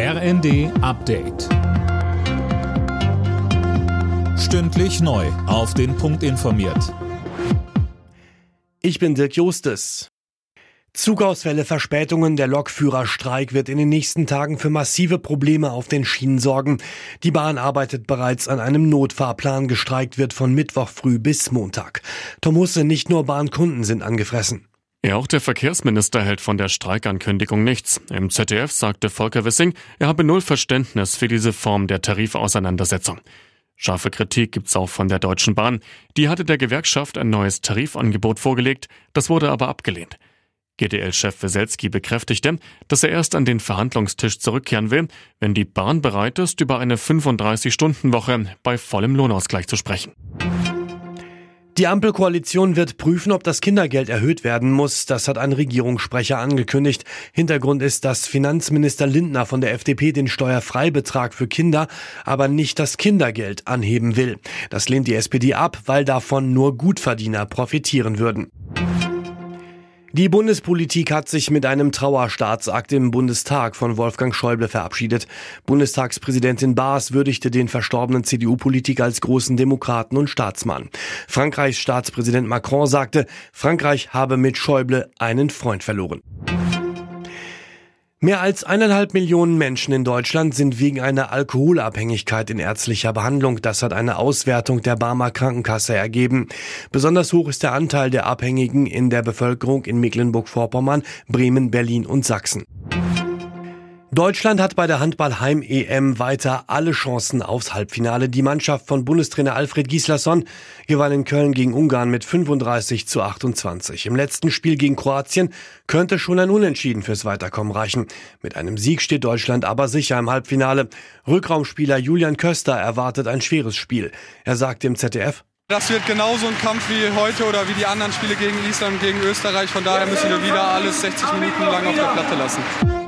RND Update. Stündlich neu. Auf den Punkt informiert. Ich bin Dirk Justes. Zugausfälle, Verspätungen, der Lokführerstreik wird in den nächsten Tagen für massive Probleme auf den Schienen sorgen. Die Bahn arbeitet bereits an einem Notfahrplan. Gestreikt wird von Mittwoch früh bis Montag. Tom Husse, nicht nur Bahnkunden sind angefressen. Ja, auch der Verkehrsminister hält von der Streikankündigung nichts. Im ZDF sagte Volker Wissing, er habe null Verständnis für diese Form der Tarifauseinandersetzung. Scharfe Kritik gibt's auch von der Deutschen Bahn. Die hatte der Gewerkschaft ein neues Tarifangebot vorgelegt, das wurde aber abgelehnt. GDL-Chef Weselski bekräftigte, dass er erst an den Verhandlungstisch zurückkehren will, wenn die Bahn bereit ist, über eine 35-Stunden-Woche bei vollem Lohnausgleich zu sprechen. Die Ampelkoalition wird prüfen, ob das Kindergeld erhöht werden muss. Das hat ein Regierungssprecher angekündigt. Hintergrund ist, dass Finanzminister Lindner von der FDP den Steuerfreibetrag für Kinder, aber nicht das Kindergeld anheben will. Das lehnt die SPD ab, weil davon nur Gutverdiener profitieren würden. Die Bundespolitik hat sich mit einem Trauerstaatsakt im Bundestag von Wolfgang Schäuble verabschiedet. Bundestagspräsidentin Baas würdigte den verstorbenen CDU-Politiker als großen Demokraten und Staatsmann. Frankreichs Staatspräsident Macron sagte, Frankreich habe mit Schäuble einen Freund verloren. Mehr als eineinhalb Millionen Menschen in Deutschland sind wegen einer Alkoholabhängigkeit in ärztlicher Behandlung. Das hat eine Auswertung der Barmer Krankenkasse ergeben. Besonders hoch ist der Anteil der Abhängigen in der Bevölkerung in Mecklenburg-Vorpommern, Bremen, Berlin und Sachsen. Deutschland hat bei der Handball-Heim-EM weiter alle Chancen aufs Halbfinale. Die Mannschaft von Bundestrainer Alfred Gislason gewann in Köln gegen Ungarn mit 35 zu 28. Im letzten Spiel gegen Kroatien könnte schon ein Unentschieden fürs Weiterkommen reichen. Mit einem Sieg steht Deutschland aber sicher im Halbfinale. Rückraumspieler Julian Köster erwartet ein schweres Spiel. Er sagte im ZDF, das wird genauso ein Kampf wie heute oder wie die anderen Spiele gegen Island und gegen Österreich. Von daher müssen wir wieder alles 60 Minuten lang auf der Platte lassen.